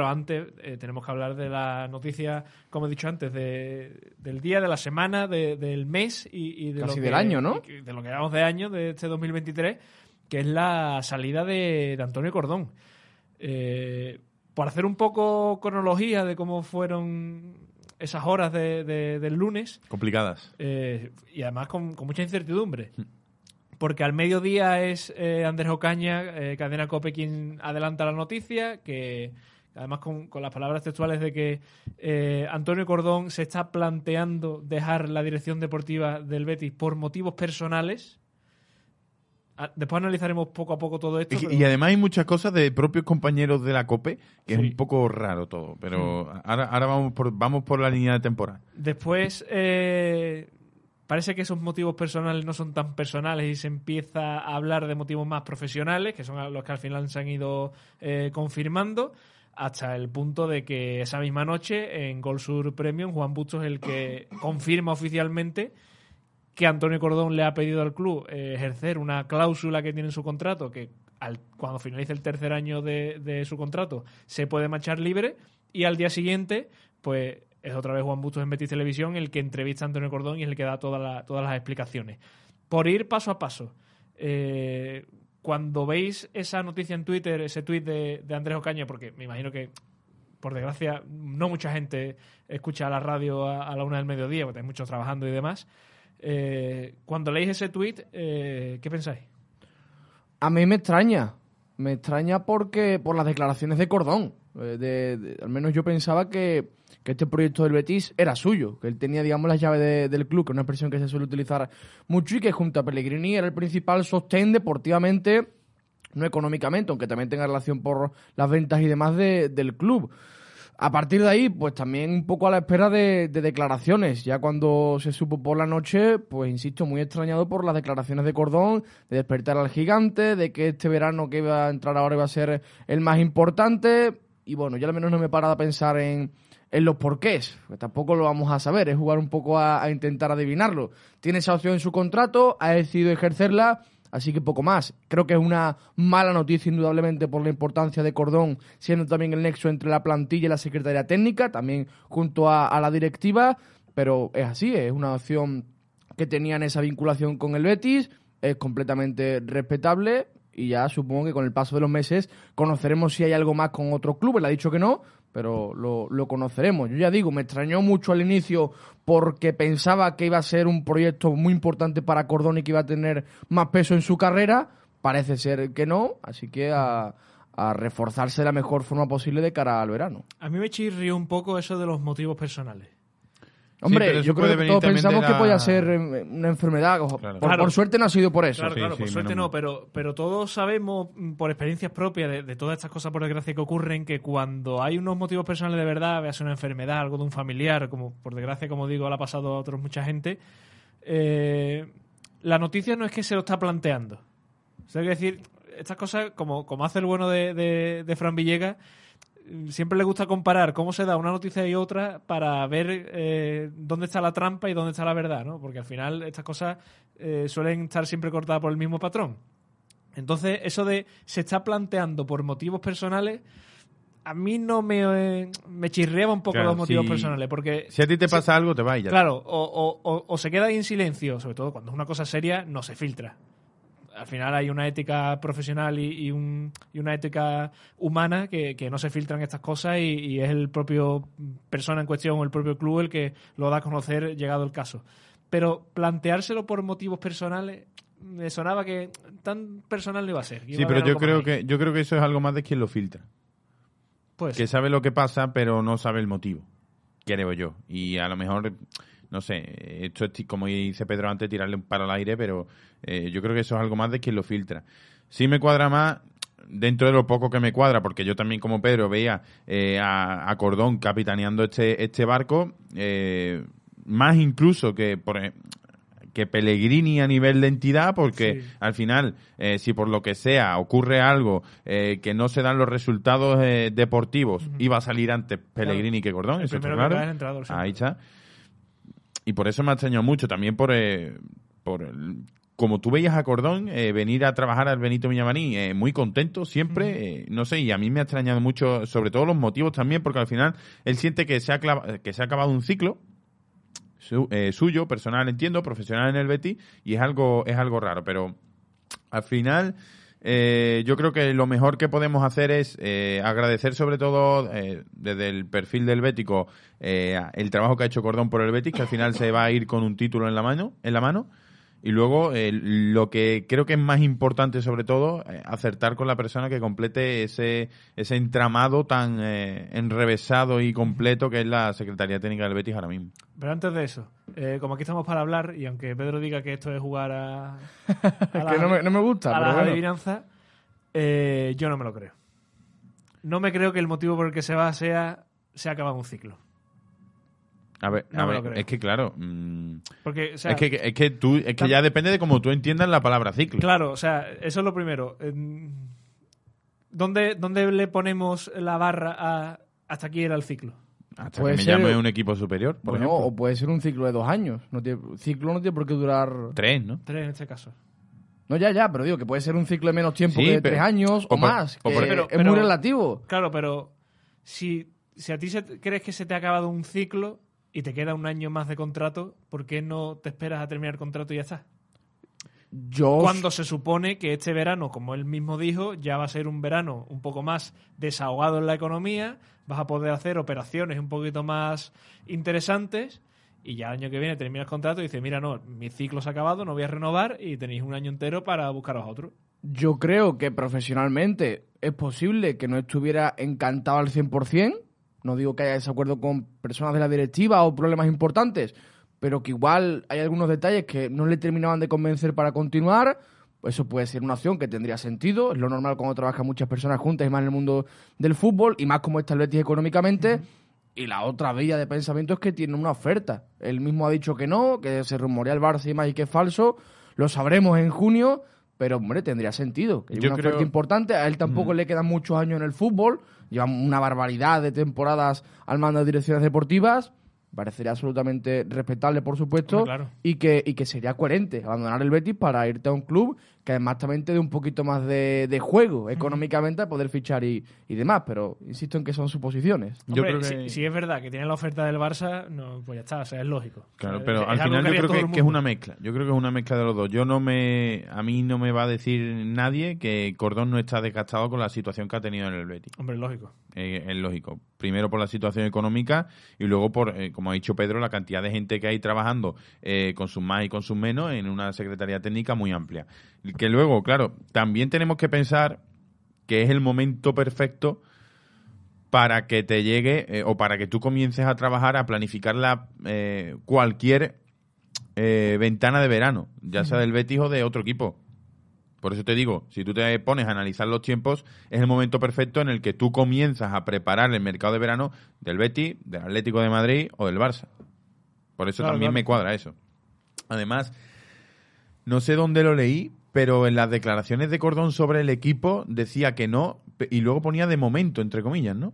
Pero antes eh, tenemos que hablar de la noticia, como he dicho antes, de, del día, de la semana, de- del mes y, y de Casi lo del que, año, ¿no? de lo que llevamos de año, de este 2023, que es la salida de, de Antonio Cordón. Eh, por hacer un poco cronología de cómo fueron esas horas de- de- del lunes, Complicadas. eh, y además con, con mucha incertidumbre. Porque al mediodía es eh, Andrés Ocaña, eh, Cadena Cope, quien adelanta la noticia, que además con, con las palabras textuales de que eh, Antonio Cordón se está planteando dejar la dirección deportiva del Betis por motivos personales. Ah, Después analizaremos poco a poco todo esto. Y, pero- y además hay muchas cosas de propios compañeros de la COPE que Sí. es un poco raro todo. Pero ahora, ahora vamos, por, vamos por la línea de temporada. Después, eh, parece que esos motivos personales no son tan personales y se empieza a hablar de motivos más profesionales, que son los que al final se han ido eh, confirmando, hasta el punto de que esa misma noche en Gol Sur Premium, Juan Bustos es el que confirma oficialmente que Antonio Cordón le ha pedido al club eh, ejercer una cláusula que tiene en su contrato, que al- cuando finalice el tercer año de, de su contrato se puede marchar libre, y al día siguiente, pues es otra vez Juan Bustos en Betis Televisión el que entrevista a Antonio Cordón y es el que da toda la- todas las explicaciones. Por ir paso a paso, eh, cuando veis esa noticia en Twitter, ese tweet de, de Andrés Ocaña, porque me imagino que por desgracia, no mucha gente escucha la radio a, la una del mediodía, porque hay muchos trabajando y demás. Eh, cuando leéis ese tweet, eh, ¿qué pensáis? A mí me extraña. Me extraña porque por las declaraciones de Cordón. Eh, al menos yo pensaba que, que este proyecto del Betis era suyo, que él tenía, digamos, las llaves de- del club, que es una expresión que se suele utilizar mucho y que junto a Pellegrini era el principal sostén deportivamente, no económicamente, aunque también tenga relación por las ventas y demás de- del club. A partir de ahí, pues también un poco a la espera de, de declaraciones. Ya cuando se supo por la noche, pues insisto, muy extrañado por las declaraciones de Cordón, de despertar al gigante, de que este verano que iba a entrar ahora iba a ser el más importante. Y bueno, yo al menos no me he parado a pensar en, en los porqués, que tampoco lo vamos a saber, es jugar un poco a, a intentar adivinarlo. Tiene esa opción en su contrato, ha decidido ejercerla, así que poco más. Creo que es una mala noticia indudablemente por la importancia de Cordón, siendo también el nexo entre la plantilla y la Secretaría Técnica, también junto a, a la directiva, pero es así, es una opción que tenían esa vinculación con el Betis, es completamente respetable y ya supongo que con el paso de los meses conoceremos si hay algo más con otro club. Él ha dicho que no, pero lo, lo conoceremos. Yo ya digo, me extrañó mucho al inicio porque pensaba que iba a ser un proyecto muy importante para Cordón y que iba a tener más peso en su carrera. Parece ser que no, así que a, a reforzarse de la mejor forma posible de cara al verano. A mí me chirrió un poco eso de los motivos personales. Hombre, yo creo que todos pensamos que podía ser eh, una enfermedad. Claro. Por, Claro. por suerte no ha sido por eso. Claro, sí, claro, sí, por suerte menos no, pero, pero todos sabemos mm, por experiencias propias de, de todas estas cosas, por desgracia, que ocurren, que cuando hay unos motivos personales de verdad, veas una enfermedad, algo de un familiar, como por desgracia, como digo, le ha pasado a otros mucha gente, eh, la noticia no es que se lo está planteando. O sea, hay que decir, estas cosas, como, como hace el bueno de, de, de Fran Villegas, siempre le gusta comparar cómo se da una noticia y otra para ver eh, dónde está la trampa y dónde está la verdad, ¿no? Porque al final estas cosas eh, suelen estar siempre cortadas por el mismo patrón. Entonces, eso de se está planteando por motivos personales, a mí no me, eh, me chirreaba un poco Claro, los motivos si- personales, porque Si a ti te pasa algo, te vas y ya. Claro, o, o- o- o se queda ahí en silencio, sobre todo cuando es una cosa seria, no se filtra. Al final hay una ética profesional y, y un- y una ética humana que, que no se filtran estas cosas y, y es el propio persona en cuestión o el propio club el que lo da a conocer llegado el caso. Pero planteárselo por motivos personales me sonaba que tan personal no iba a ser. Sí, pero yo creo ahí. que yo creo que eso es algo más de quien lo filtra. Pues, que sabe lo que pasa, pero no sabe el motivo. Creo yo. Y a lo mejor, no sé, esto es como dice Pedro antes, tirarle un palo al aire, pero eh, yo creo que eso es algo más de quien lo filtra. Sí me cuadra más dentro de lo poco que me cuadra, porque yo también como Pedro veía eh, a, a Cordón capitaneando este, este barco, eh, más incluso que por que Pellegrini a nivel de entidad, porque Sí. al final, eh, si por lo que sea ocurre algo eh, que no se dan los resultados eh, deportivos, iba a salir antes Pellegrini que Cordón, el eso está claro. Ahí está. Y por eso me ha extrañado mucho, también por, eh, por el- como tú veías a Cordón eh, venir a trabajar al Benito Villamarín, eh, muy contento siempre, eh, no sé, y a mí me ha extrañado mucho, sobre todo los motivos también, porque al final él siente que se ha, que se ha acabado un ciclo su- eh, suyo, personal, entiendo, profesional en el Betis, y es algo, es algo raro, pero al final eh, yo creo que lo mejor que podemos hacer es eh, agradecer sobre todo eh, desde el perfil del Bético eh, el trabajo que ha hecho Cordón por el Betis, que al final se va a ir con un título en la mano, en la mano. Y luego eh, lo que creo que es más importante sobre todo, eh, acertar con la persona que complete ese, ese entramado tan eh, enrevesado y completo que es la Secretaría Técnica del Betis ahora mismo. Pero antes de eso, eh, como aquí estamos para hablar, y aunque Pedro diga que esto es jugar a. a que no me, no me gusta, a pero las bueno. adivinanzas, eh, yo no me lo creo. No me creo que el motivo por el que se va sea se ha acabado un ciclo. A ver, No a es que claro, mm, Porque, o sea, es que, es que tú, es que tam- ya depende de cómo tú entiendas la palabra ciclo. Claro, o sea, eso es lo primero. ¿Dónde, dónde le ponemos la barra a hasta aquí era el ciclo? Hasta Puede que me ser- llame un equipo superior, por Bueno, ejemplo. o puede ser un ciclo de dos años. No tiene, ciclo no tiene por qué durar. Tres, ¿no? Tres en este caso. No, ya, ya, pero digo que puede ser un ciclo de menos tiempo Sí, que de pero- tres años o, más. o que por- Pero- es pero- muy relativo. Claro, pero si, si a ti se te- crees que se te ha acabado un ciclo y te queda un año más de contrato, ¿por qué no te esperas a terminar el contrato y ya está? Yo. Cuando se supone que este verano, como él mismo dijo, ya va a ser un verano un poco más desahogado en la economía, vas a poder hacer operaciones un poquito más interesantes y ya el año que viene termina el contrato y dices, mira, no, mi ciclo se ha acabado, no voy a renovar y tenéis un año entero para buscaros a otro. Yo creo que profesionalmente es posible que no estuviera encantado al 100%. No digo que haya desacuerdo con personas de la directiva o problemas importantes, pero que igual hay algunos detalles que no le terminaban de convencer para continuar. Eso puede ser una opción que tendría sentido. Es lo normal cuando trabajan muchas personas juntas y más en el mundo del fútbol y más como está el Betis económicamente. Y la otra vía de pensamiento es que tiene una oferta. Él mismo ha dicho que no, que se rumorea el Barça y más y que es falso. Lo sabremos en junio, pero hombre, tendría sentido. Que una creo- oferta importante. A él tampoco le quedan muchos años en el fútbol. Lleva una barbaridad de temporadas al mando de direcciones deportivas. Parecería absolutamente respetable, por supuesto. Claro. Y que, y que sería coherente abandonar el Betis para irte a un club que además también te dé un poquito más de, de juego económicamente a poder fichar y, y demás. Pero insisto en que son suposiciones. Yo Hombre, creo que- si, si es verdad que tiene la oferta del Barça, no, pues ya está, o sea, es lógico. Claro, O sea, pero es al final yo creo que, es una mezcla. Yo creo que es una mezcla de los dos. Yo no me, a mí no me va a decir nadie que Cordón no está desgastado con la situación que ha tenido en el Betis. Hombre, lógico. Eh, es lógico. Primero por la situación económica y luego por, eh, como ha dicho Pedro, la cantidad de gente que hay trabajando eh, con sus más y con sus menos en una secretaría técnica muy amplia. Que luego, claro, también tenemos que pensar que es el momento perfecto para que te llegue eh, o para que tú comiences a trabajar, a planificar la, eh, cualquier eh, ventana de verano, ya sea del Betis o de otro equipo. Por eso te digo, si tú te pones a analizar los tiempos, es el momento perfecto en el que tú comienzas a preparar el mercado de verano del Betis, del Atlético de Madrid o del Barça. Por eso Claro, también claro. me cuadra eso. Además, no sé dónde lo leí, pero en las declaraciones de Cordón sobre el equipo decía que no y luego ponía de momento, entre comillas, ¿no?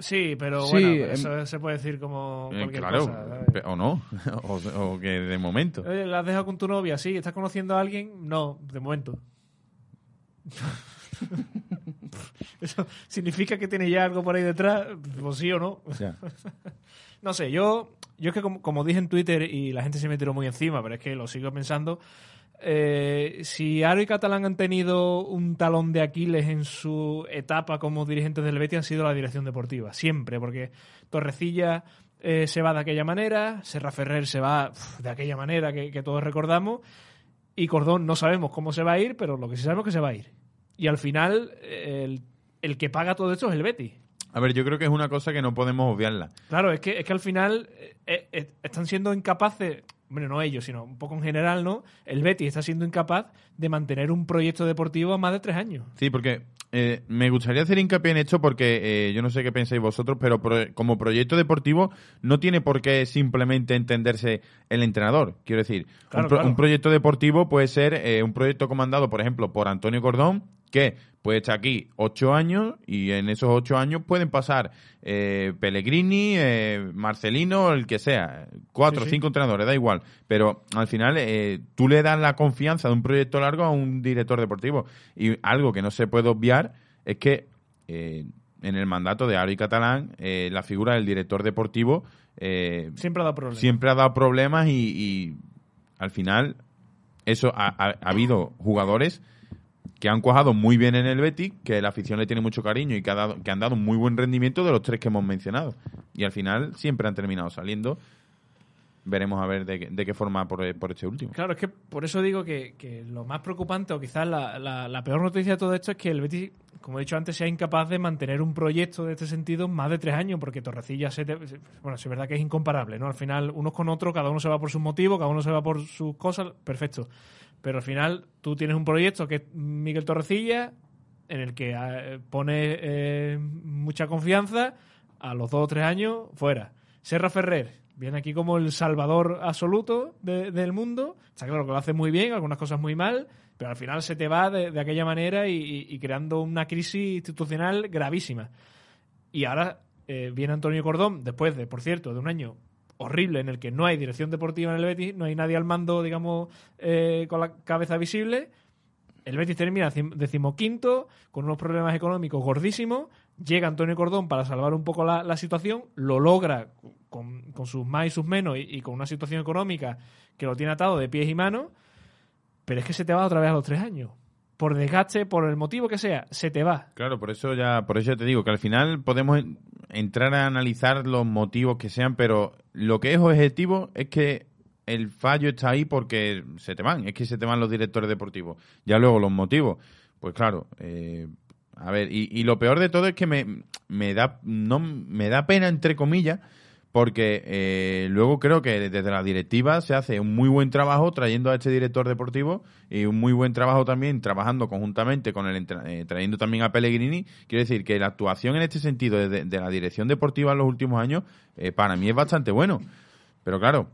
Sí, pero Sí, bueno, em- eso se puede decir como Eh, cualquier claro, cosa. o no, o, o que de momento. ¿La has dejado con tu novia? Sí. ¿Estás conociendo a alguien? No, de momento. ¿Eso significa que tiene ya algo por ahí detrás? Pues sí o no. Ya. No sé, yo, yo es que como, como dije en Twitter y la gente se me tiró muy encima, pero es que lo sigo pensando. Eh, si Aro y Catalán han tenido un talón de Aquiles en su etapa como dirigentes del Betis, han sido la dirección deportiva. Siempre, porque Torrecilla eh, se va de aquella manera, Serra Ferrer se va de aquella manera que, que todos recordamos, y Cordón no sabemos cómo se va a ir, pero lo que sí sabemos es que se va a ir. Y al final, eh, el, el que paga todo esto es el Betis. A ver, yo creo que es una cosa que no podemos obviarla. Claro, es que, es que al final eh, eh, están siendo incapaces, bueno, no ellos, sino un poco en general, ¿no? El Betis está siendo incapaz de mantener un proyecto deportivo a más de tres años. Sí, porque eh, me gustaría hacer hincapié en esto porque eh, yo no sé qué pensáis vosotros, pero pro- como proyecto deportivo no tiene por qué simplemente entenderse el entrenador. Quiero decir, Claro, un, pro- claro. un proyecto deportivo puede ser eh, un proyecto comandado, por ejemplo, por Antonio Cordón que puede estar aquí ocho años y en esos ocho años pueden pasar eh, Pellegrini, eh, Marcelino, el que sea, cuatro o Sí, sí. cinco entrenadores, da igual. Pero al final eh, tú le das la confianza de un proyecto largo a un director deportivo. Y algo que no se puede obviar es que eh, en el mandato de Ari Catalán eh, la figura del director deportivo eh, Siempre ha dado problemas. siempre ha dado problemas y, y al final eso ha, ha- ha habido jugadores que han cuajado muy bien en el Betis, que la afición le tiene mucho cariño y que, ha dado- que han dado muy buen rendimiento de los tres que hemos mencionado. Y al final siempre han terminado saliendo. Veremos a ver de, qué- de qué forma por, por este último. Claro, es que por eso digo que, que lo más preocupante o quizás la, la- la peor noticia de todo esto es que el Betis, como he dicho antes, sea incapaz de mantener un proyecto de este sentido más de tres años, porque Torrecilla, se te- bueno, es verdad que es incomparable, ¿no? Al final, unos con otros, cada uno se va por sus motivos, cada uno se va por sus cosas, perfecto. Pero al final, tú tienes un proyecto que es Miguel Torrecilla, en el que eh, pone eh, mucha confianza, a los dos o tres años, fuera. Serra Ferrer viene aquí como el salvador absoluto de- del mundo. Está claro que lo hace muy bien, algunas cosas muy mal, pero al final se te va de, aquella manera y creando una crisis institucional gravísima. Y ahora eh, viene Antonio Cordón, después de, por cierto, de un año horrible en el que no hay dirección deportiva en el Betis, no hay nadie al mando, digamos, eh, con la cabeza visible. El Betis termina cim- decimoquinto, con unos problemas económicos gordísimos. Llega Antonio Cordón para salvar un poco la, la situación, lo logra con, con sus más y sus menos y, con una situación económica que lo tiene atado de pies y manos, pero es que se te va otra vez a los tres años. Por desgaste, por el motivo que sea, se te va. Claro, por eso ya, por eso te digo que al final podemos entrar a analizar los motivos que sean, pero lo que es objetivo es que el fallo está ahí porque se te van, es que se te van los directores deportivos. Ya luego los motivos, pues claro, eh, a ver, y, y lo peor de todo es que me, me da no me da pena entre comillas porque eh, luego creo que desde la directiva se hace un muy buen trabajo trayendo a este director deportivo y un muy buen trabajo también trabajando conjuntamente con el eh, trayendo también a Pellegrini. Quiero decir que la actuación en este sentido de, de la dirección deportiva en los últimos años eh, para mí es bastante bueno. Pero claro,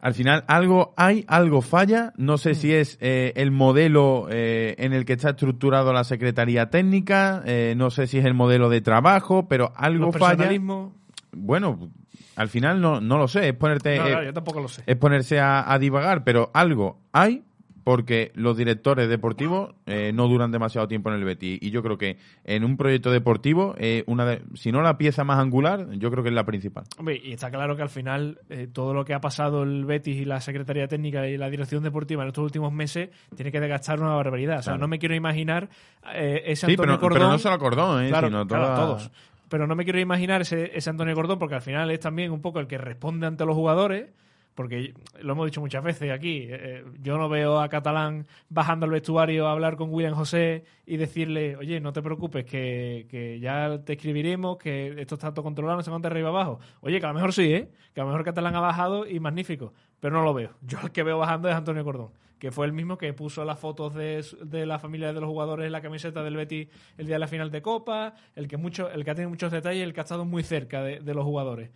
al final algo hay, algo falla. No sé si es eh, el modelo eh, en el que está estructurado la Secretaría Técnica, eh, no sé si es el modelo de trabajo, pero algo Los falla. Bueno, al final no, no lo sé, es ponerte No, eh, claro, yo tampoco lo sé. es ponerse a, a divagar, pero algo hay porque los directores deportivos eh, no duran demasiado tiempo en el Betis y yo creo que en un proyecto deportivo eh, una de- si no la pieza más angular, yo creo que es la principal. Hombre, y está claro que al final eh, todo lo que ha pasado el Betis y la Secretaría Técnica y la Dirección Deportiva en estos últimos meses tiene que desgastar una barbaridad. O sea, Claro. no me quiero imaginar eh, ese Sí, Antonio pero, Cordón... pero no solo Cordón, eh, Claro, sino claro, toda- todos. Pero no me quiero imaginar ese, ese Antonio Cordón porque al final es también un poco el que responde ante los jugadores. Porque lo hemos dicho muchas veces aquí. eh, yo no veo a Catalán bajando al vestuario a hablar con William José y decirle, oye, no te preocupes, que, que ya te escribiremos, que esto está todo controlado, no se cuánto arriba abajo. Oye, que a lo mejor sí, ¿eh? Que a lo mejor Catalán ha bajado y magnífico. Pero no lo veo. Yo el que veo bajando es Antonio Cordón, que fue el mismo que puso las fotos de, de la familia de los jugadores en la camiseta del Betis el día de la final de Copa, el que, mucho, el que ha tenido muchos detalles, el que ha estado muy cerca de, de los jugadores.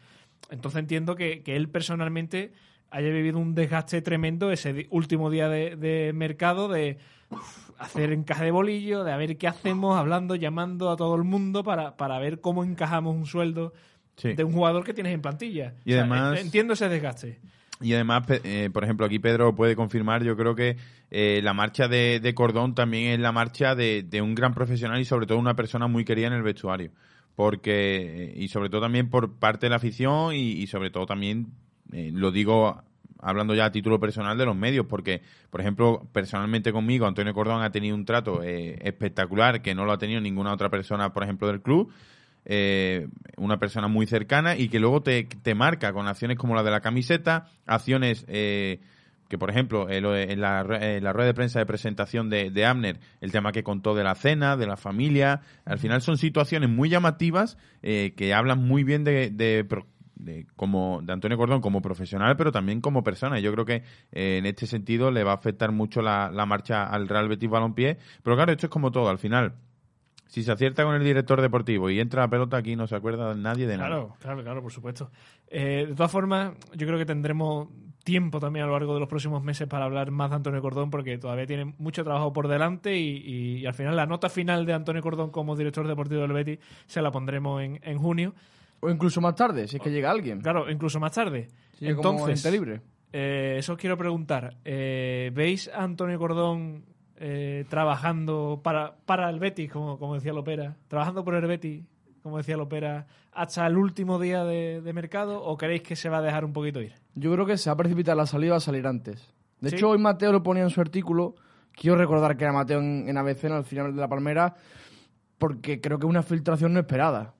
Entonces entiendo que, que él personalmente haya vivido un desgaste tremendo ese último día de, de mercado de uf, hacer encaje de bolillo, de a ver qué hacemos, hablando, llamando a todo el mundo para, para ver cómo encajamos un sueldo Sí. de un jugador que tienes en plantilla. Y además- en- entiendo ese desgaste. Y además, eh, por ejemplo, aquí Pedro puede confirmar, yo creo que eh, la marcha de, de Cordón también es la marcha de, de un gran profesional y sobre todo una persona muy querida en el vestuario. Porque, y sobre todo también por parte de la afición y, y sobre todo también, eh, lo digo hablando ya a título personal de los medios, porque, por ejemplo, personalmente conmigo, Antonio Cordón ha tenido un trato eh, espectacular que no lo ha tenido ninguna otra persona, por ejemplo, del club eh, una persona muy cercana y que luego te, te marca con acciones como la de la camiseta, acciones eh, que, por ejemplo, en, lo- en la, en la rueda de prensa de presentación de, de Amner, el tema que contó de la cena, de la familia, al final son situaciones muy llamativas eh, que hablan muy bien de, de, como de Antonio Cordón como profesional, pero también como persona. Yo creo que eh, en este sentido le va a afectar mucho la, la marcha al Real Betis Balompié. Pero claro, esto es como todo. Al final, si se acierta con el director deportivo y entra la pelota aquí, no se acuerda nadie de nada. Claro, claro, claro, por supuesto. Eh, de todas formas, yo creo que tendremos tiempo también a lo largo de los próximos meses para hablar más de Antonio Cordón porque todavía tiene mucho trabajo por delante y, y- y al final la nota final de Antonio Cordón como director deportivo del Betis se la pondremos en, en junio. O incluso más tarde, si es que llega alguien. Claro, incluso más tarde. Si llega como Entonces, libre. eh, eso os quiero preguntar. Eh, ¿Veis a Antonio Cordón eh, trabajando para, para el Betis, como, como decía Lopera? ¿Trabajando por el Betis, como decía Lopera, hasta el último día de, de mercado? ¿O creéis que se va a dejar un poquito ir? Yo creo que se va a precipitar la salida, a salir antes. De Sí. hecho, hoy Mateo lo ponía en su artículo. Quiero recordar que era Mateo en, en ABC, en el final de la Palmera, porque creo que es una filtración no esperada.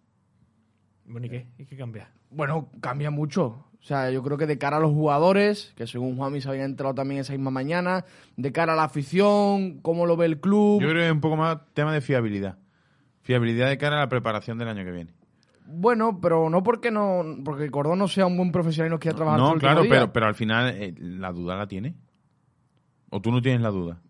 Bueno, ¿y qué? ¿Y qué cambia? Bueno, cambia mucho. O sea, yo creo que de cara a los jugadores, que según Juanmi se había enterado también esa misma mañana, de cara a la afición, cómo lo ve el club. Yo creo que es un poco más tema de fiabilidad. Fiabilidad de cara a la preparación del año que viene. Bueno, pero no porque no porque Cordón no sea un buen profesional y no quiera trabajar todo No, el claro, día. pero, pero al final eh, la duda la tiene. ¿O tú no tienes la duda?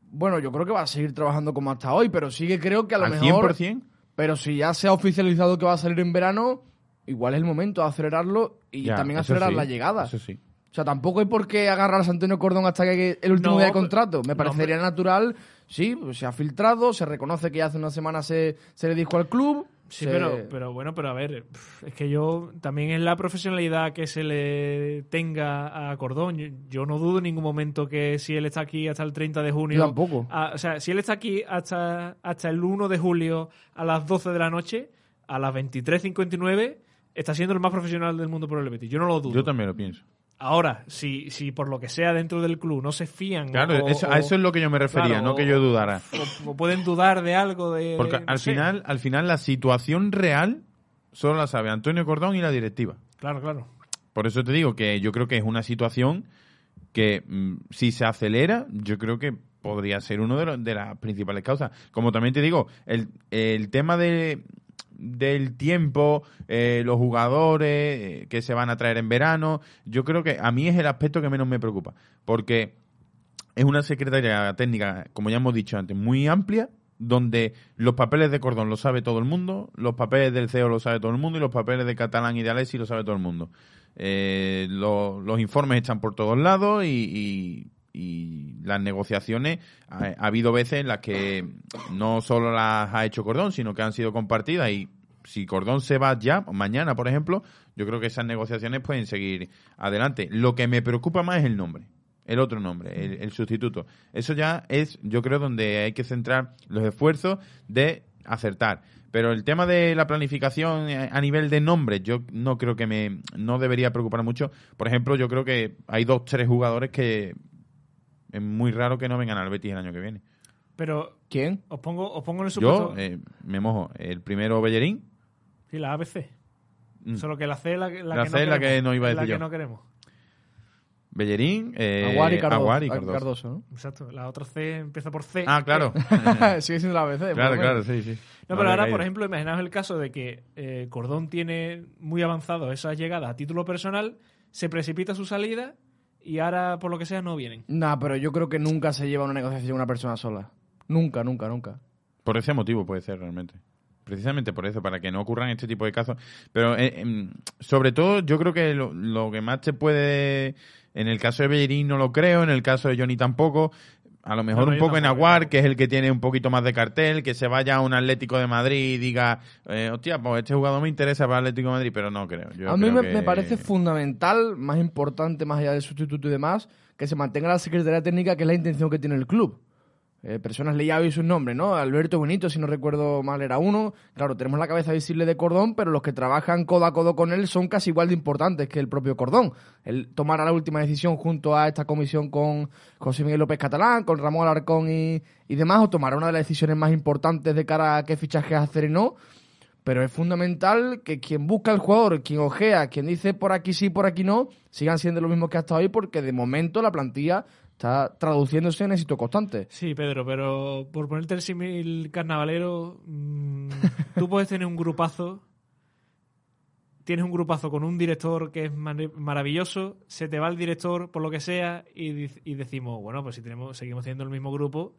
Bueno, yo creo que va a seguir trabajando como hasta hoy, pero sí que creo que a lo ¿Al mejor... 100%? Pero si ya se ha oficializado que va a salir en verano, igual es el momento de acelerarlo y Ya, también acelerar sí, la llegada. Eso sí. O sea, tampoco hay por qué agarrar a Antonio Cordón hasta que el último No, día de contrato. Me no, parecería natural, sí, pues se ha filtrado, se reconoce que ya hace una semana se, se le dijo al club. Sí, se- pero, pero bueno, pero a ver, es que yo también es la profesionalidad que se le tenga a Cordón. Yo, yo no dudo en ningún momento que si él está aquí hasta el 30 de junio. Yo tampoco. a- o sea, si él está aquí hasta, hasta el 1 de julio a las 12 de la noche, a las 23.59, está siendo el más profesional del mundo por el Betis. Yo no lo dudo. Yo también lo pienso. Ahora, si, si por lo que sea dentro del club no se fían. Claro, o- eso- a eso es lo que yo me refería, claro, no que yo dudara. O, o pueden dudar de algo de. Porque al final, al final la situación real solo la sabe Antonio Cordón y la directiva. Claro, claro. Por eso te digo que yo creo que es una situación que mm, si se acelera, yo creo que podría ser uno de, de las principales causas. Como también te digo, el, el tema de del tiempo, eh, los jugadores eh, que se van a traer en verano, yo creo que a mí es el aspecto que menos me preocupa, porque es una secretaría técnica, como ya hemos dicho antes, muy amplia, donde los papeles de Cordón lo sabe todo el mundo, los papeles del CEO lo sabe todo el mundo y los papeles de Catalán y de Alessi lo sabe todo el mundo. Eh, lo- los informes están por todos lados y, y- y las negociaciones, ha, ha habido veces en las que no solo las ha hecho Cordón, sino que han sido compartidas y si Cordón se va ya, mañana por ejemplo, yo creo que esas negociaciones pueden seguir adelante. Lo que me preocupa más es el nombre. El otro nombre, el, el sustituto. Eso ya es, yo creo, donde hay que centrar los esfuerzos de acertar. Pero el tema de la planificación eh, a nivel de nombres, yo no creo que me, no debería preocupar mucho. Por ejemplo, yo creo que hay dos, tres jugadores que es muy raro que no vengan al Betis el año que viene. Pero ¿Quién? os pongo, os pongo en el supuesto. Yo eh, me mojo. El primero Bellerín. Sí, la ABC. Mm. Solo que la C es la, que- la La que C es la que no iba a Es la decir que yo. no queremos. Bellerín, eh, Aguar y Cardoso. Aguar y Ah, Cardoso. Cardoso, ¿no? Exacto. La otra C empieza por C. Ah, claro. Sigue siendo la ABC. claro, claro, sí, sí. No, Me pero ahora, caído. por ejemplo, imaginaos el caso de que eh, Cordón tiene muy avanzado esas llegadas a título personal, se precipita su salida y ahora, por lo que sea, no vienen. Nah, pero yo creo que nunca se lleva una negociación una persona sola. Nunca, nunca, nunca. Por ese motivo puede ser realmente. Precisamente por eso, para que no ocurran este tipo de casos. Pero eh, em, sobre todo, yo creo que lo, lo que más te puede. En el caso de Bellerín no lo creo, en el caso de Johnny tampoco. A lo mejor un poco en Aguar, que es el que tiene un poquito más de cartel, que se vaya a un Atlético de Madrid y diga, eh, hostia, pues este jugador me interesa para el Atlético de Madrid, pero no creo. Yo a mí creo me, que- me parece fundamental, más importante, más allá del sustituto y demás, que se mantenga la Secretaría Técnica, que es la intención que tiene el club. Eh, personas leía hoy sus nombres, ¿no? Alberto Benito, si no recuerdo mal, era uno. Claro, tenemos la cabeza visible de Cordón, pero los que trabajan codo a codo con él son casi igual de importantes que el propio Cordón. Él tomará la última decisión junto a esta comisión con José Miguel López Catalán, con Ramón Alarcón y, y demás, o tomará una de las decisiones más importantes de cara a qué fichajes hacer y no. Pero es fundamental que quien busca al jugador, quien ojea, quien dice por aquí sí, por aquí no, sigan siendo lo mismo que hasta hoy, porque de momento la plantilla está traduciéndose en éxito constante. Sí, Pedro, pero por ponerte el símil carnavalero, mm, tú puedes tener un grupazo, tienes un grupazo con un director que es maravilloso, se te va el director por lo que sea y, y decimos, bueno, pues si tenemos, seguimos teniendo el mismo grupo,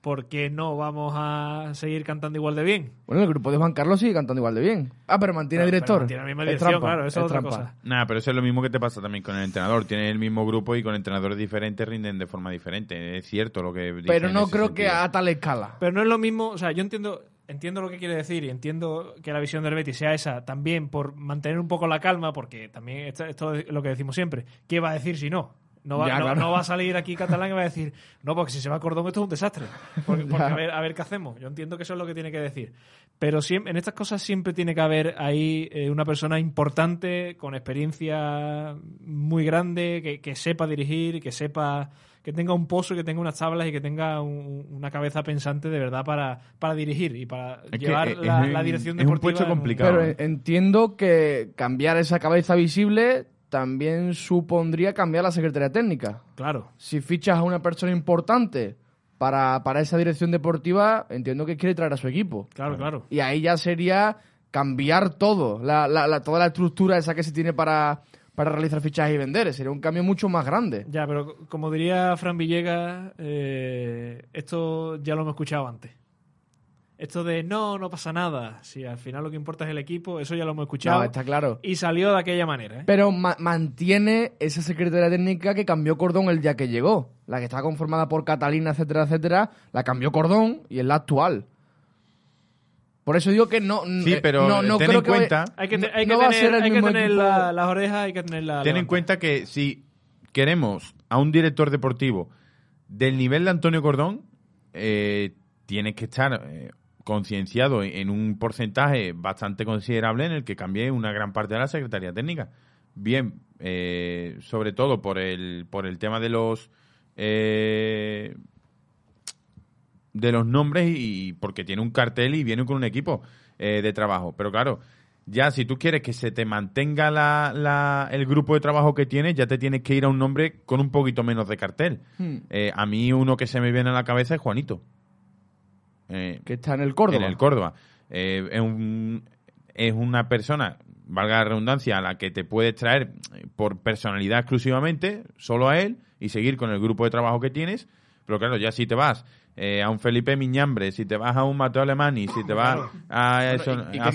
¿por qué no vamos a seguir cantando igual de bien? Bueno, el grupo de Juan Carlos sigue cantando igual de bien. Ah, pero mantiene Pero- director. pero mantiene la misma dirección, trampa, claro, eso es otra trampa. cosa. Nada, pero eso es lo mismo que te pasa también con el entrenador. Tienes el mismo grupo y con entrenadores diferentes rinden de forma diferente. Es cierto lo que Pero no creo que a tal escala. Pero no es lo mismo, o sea, yo entiendo entiendo lo que quiere decir y entiendo que la visión del Betis sea esa también por mantener un poco la calma, porque también esto, esto es lo que decimos siempre. ¿Qué va a decir si no? No va, Ya, no, claro. no va a salir aquí Catalán y va a decir, no, porque si se va a Cordón esto es un desastre. Porque, porque a, ver, a ver qué hacemos. Yo entiendo que eso es lo que tiene que decir. Pero siempre, en estas cosas siempre tiene que haber ahí eh, una persona importante, con experiencia muy grande, que, que sepa dirigir, que sepa que tenga un pozo, que tenga unas tablas y que tenga un- una cabeza pensante de verdad para, para dirigir y para Es llevar es- la, es la un- dirección es un deportiva. puesto en un- complicado. Pero en- entiendo que cambiar esa cabeza visible también supondría cambiar la secretaría técnica. Claro. Si fichas a una persona importante para, para esa dirección deportiva, entiendo que quiere traer a su equipo. Claro, claro. Y ahí ya sería cambiar todo, la, la- la- toda la estructura esa que se tiene para, para realizar fichajes y vender. Sería un cambio mucho más grande. Ya, pero como diría Fran Villegas, eh, esto ya lo hemos escuchado antes. Esto de no, no pasa nada. Si al final lo que importa es el equipo, eso ya lo hemos escuchado. No, está claro. Y salió de aquella manera. ¿eh? Pero ma- mantiene esa secretaría técnica que cambió Cordón el día que llegó. La que estaba conformada por Catalina, etcétera, etcétera, la cambió Cordón y es la actual. Por eso digo que no. Sí, eh, pero no, no ten creo en que cuenta- Hay que, hay no tener, hay que tener la- las orejas, hay que tener la. Ten en cuenta que si queremos a un director deportivo del nivel de Antonio Cordón, eh, tienes que estar eh, concienciado en un porcentaje bastante considerable en el que cambie una gran parte de la Secretaría Técnica. Bien, eh, sobre todo por el, por el tema de los eh, de los nombres y porque tiene un cartel y viene con un equipo eh, de trabajo. Pero claro, ya si tú quieres que se te mantenga la, la- el grupo de trabajo que tienes, ya te tienes que ir a un nombre con un poquito menos de cartel. Hmm. Eh, a mí uno que se me viene a la cabeza es Juanito. Eh, Que está en el Córdoba. en el Córdoba. Eh, es, un- es una persona, valga la redundancia, a la que te puedes traer eh, por personalidad exclusivamente, solo a él, y seguir con el grupo de trabajo que tienes. Pero claro, ya si te vas eh, a un Felipe Miñambre, si te vas a un Mateo Alemani, si te vas a, eso, y- y a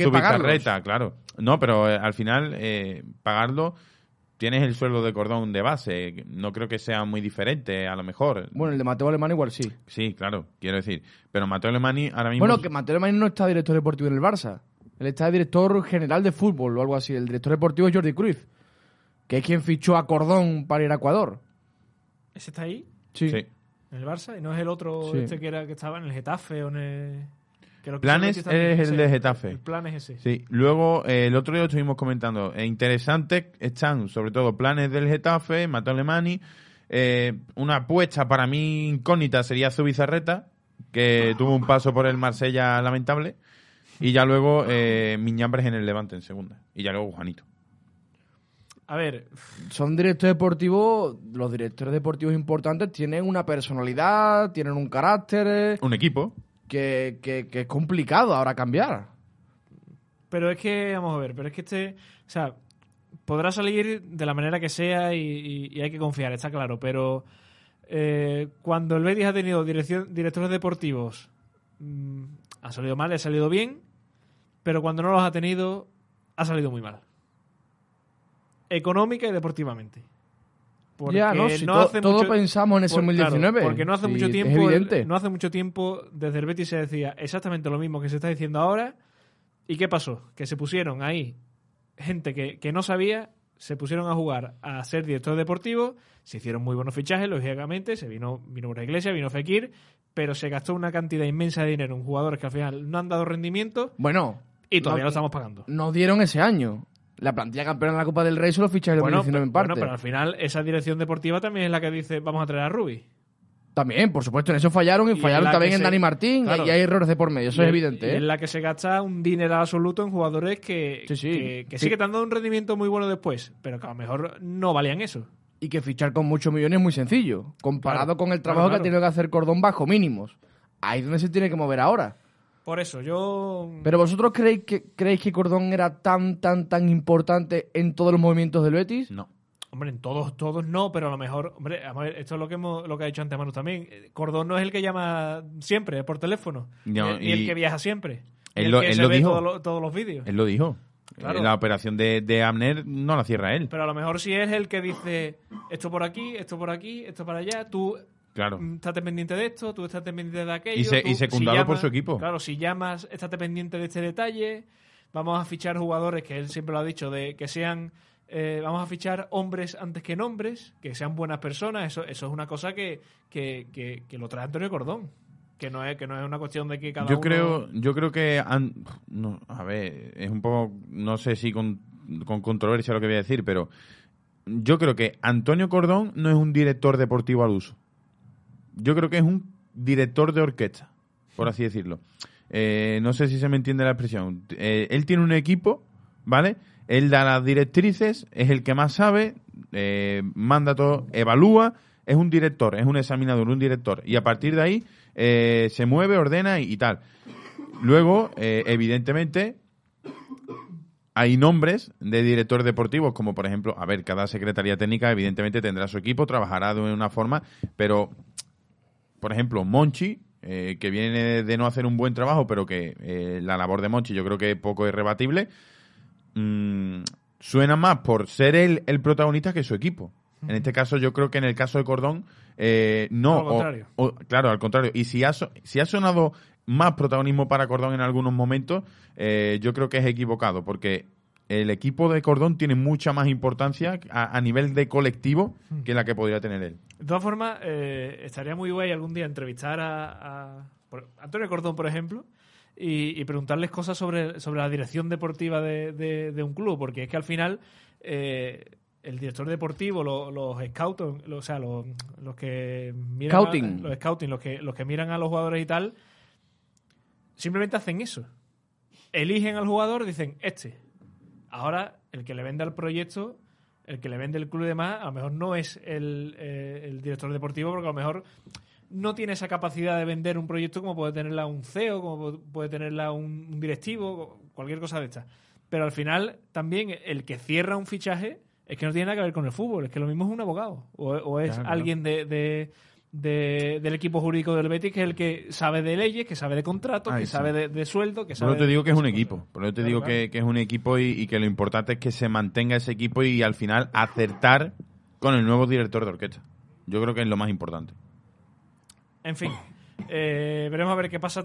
claro. No, pero al final, eh, pagarlo, tienes el sueldo de cordón de base. No creo que sea muy diferente, a lo mejor. Bueno, el de Mateo Alemán igual sí. Sí, claro, quiero decir. Pero Mateo Alemani ahora mismo... Bueno, que Mateo Alemán no está director deportivo en el Barça. Él está director general de fútbol o algo así. El director deportivo es Jordi Cruz, que es quien fichó a Cordón para ir a Ecuador. ¿Ese está ahí? Sí. Sí. ¿En el Barça? ¿Y no es el otro Sí. este que, era, que estaba en el Getafe o en el. Que lo quiso Planes es el de Getafe. El plan es ese. Sí, luego eh, el otro día lo estuvimos comentando. Eh, interesantes están sobre todo planes del Getafe, Mateo Alemani. Eh, una apuesta para mí incógnita sería Zubizarreta, que tuvo un paso por el Marsella lamentable. Y ya luego eh, Miñambres en el Levante en segunda. Y ya luego Juanito. A ver, Son directores deportivos, los directores deportivos importantes tienen una personalidad, tienen un carácter Un equipo. Que, que- es complicado ahora cambiar. pero es que, vamos a ver, pero es que este. O sea, podrá salir de la manera que sea y hay que confiar, está claro, pero. eh, cuando el Betis ha tenido dirección, directores deportivos, mm, ha salido mal, ha salido bien, pero cuando no los ha tenido, ha salido muy mal. Económica y deportivamente. Porque ya, no, si hace todo mucho- pensamos en ese por- 2019. claro, porque no hace Sí, mucho tiempo, el- no hace mucho tiempo desde el Betis se decía exactamente lo mismo que se está diciendo ahora. ¿Y qué pasó? Que se pusieron ahí gente que, que no sabía, se pusieron a jugar a ser director deportivo, se hicieron muy buenos fichajes, lógicamente, se vino vino por Iglesia, vino Fekir, pero se gastó una cantidad inmensa de dinero en jugadores que al final no han dado rendimiento Bueno, y todavía no- lo estamos pagando. nos dieron ese año. La plantilla campeona de la Copa del Rey solo ficha el Bueno, 2019 pero, en parte. bueno, pero al final esa dirección deportiva también es la que dice vamos a traer a Rubi. También, por supuesto, en eso fallaron y, Y fallaron la también en se- Dani Martín y- claro. y hay errores de por medio, eso Y es evidente. y ¿eh? es la que se gasta un dinero absoluto en jugadores que, Sí, sí. que, que sí Sí. que te han dado un rendimiento muy bueno después, pero que a lo mejor no valían eso. Y que fichar con muchos millones es muy sencillo, comparado Claro, con el claro, trabajo que ha tenido que hacer Cordón bajo mínimos. Ahí es donde se tiene que mover ahora. Por eso, yo. Pero vosotros creéis que creéis que Cordón era tan tan tan importante en todos los movimientos del Betis? No. Hombre, en todos, todos no, pero a lo mejor, hombre, a ver, esto es lo que hemos, lo que ha dicho antes Manu también. Eh, Cordón no es el que llama siempre por teléfono, No, ni, ni el y- que viaja siempre, ni Él el lo- que él se lo ve dijo. todo lo- todos los vídeos. Él lo dijo. Claro. La operación de, de Abner no la cierra él. Pero a lo mejor si es el que dice esto por aquí, esto por aquí, esto para allá, tú Claro. mm, estate pendiente de esto, tú estate pendiente de aquello. Y se- tú, y secundado por su equipo. Claro, si llamas, estate pendiente de este detalle. Vamos a fichar jugadores, que él siempre lo ha dicho, de que sean. eh, vamos a fichar hombres antes que nombres, que sean buenas personas. Eso, eso es una cosa que, que, que, que lo trae Antonio Cordón. Que no es, que no es una cuestión de que cada Yo uno. creo, yo creo que han- no, a ver, es un poco, no sé si con, con controversia lo que voy a decir, pero yo creo que Antonio Cordón no es un director deportivo al uso. Yo creo que es un director de orquesta, por así decirlo. Eh, no sé si se me entiende la expresión. Eh, él tiene un equipo, ¿vale? Él da las directrices, es el que más sabe, eh, manda todo, evalúa, es un director, es un examinador, un director. Y a partir de ahí se mueve, ordena y, tal. Luego, evidentemente, hay nombres de directores deportivos, como por ejemplo, a ver, cada secretaría técnica evidentemente tendrá su equipo, trabajará de una forma, pero, por ejemplo, Monchi, eh, que viene de no hacer un buen trabajo, pero que eh, la labor de Monchi yo creo que poco es rebatible, mm, suena más por ser él el protagonista que su equipo. En este caso, yo creo que en el caso de Cordón, eh, no. Al contrario. o- claro, al contrario. Y si ha, si ha sonado más protagonismo para Cordón en algunos momentos, eh, yo creo que es equivocado, porque el equipo de Cordón tiene mucha más importancia a, a nivel de colectivo que la que podría tener él. De todas formas, eh, estaría muy guay algún día entrevistar a, a- por- Antonio Cordón, por ejemplo, y, y preguntarles cosas sobre, sobre la dirección deportiva de, de- de un club, porque es que al final eh, el director deportivo, lo- los scouts, lo- o sea, los, los que miran Scouting. a, los scouting, los que, los que miran a los jugadores y tal, simplemente hacen eso. Eligen al jugador, dicen, este. Ahora, el que le vende al proyecto, el que le vende el club y demás, a lo mejor no es el, eh, el director deportivo, porque a lo mejor no tiene esa capacidad de vender un proyecto como puede tenerla un CEO, como pu- puede tenerla un, un directivo, cualquier cosa de estas. Pero al final, también el que cierra un fichaje es que no tiene nada que ver con el fútbol, es que lo mismo es un abogado, o, o es Claro, claro. alguien de, de- de- del equipo jurídico del Betis que es el que sabe de leyes, que sabe de contratos, Ahí que sí. sabe de, de sueldo, que sabe eso te digo que es un equipo. Por eso te Claro, digo claro. que, que es un equipo y, y que lo importante es que se mantenga ese equipo y al final acertar con el nuevo director de orquesta. Yo creo que es lo más importante. En fin, eh, veremos a ver qué pasa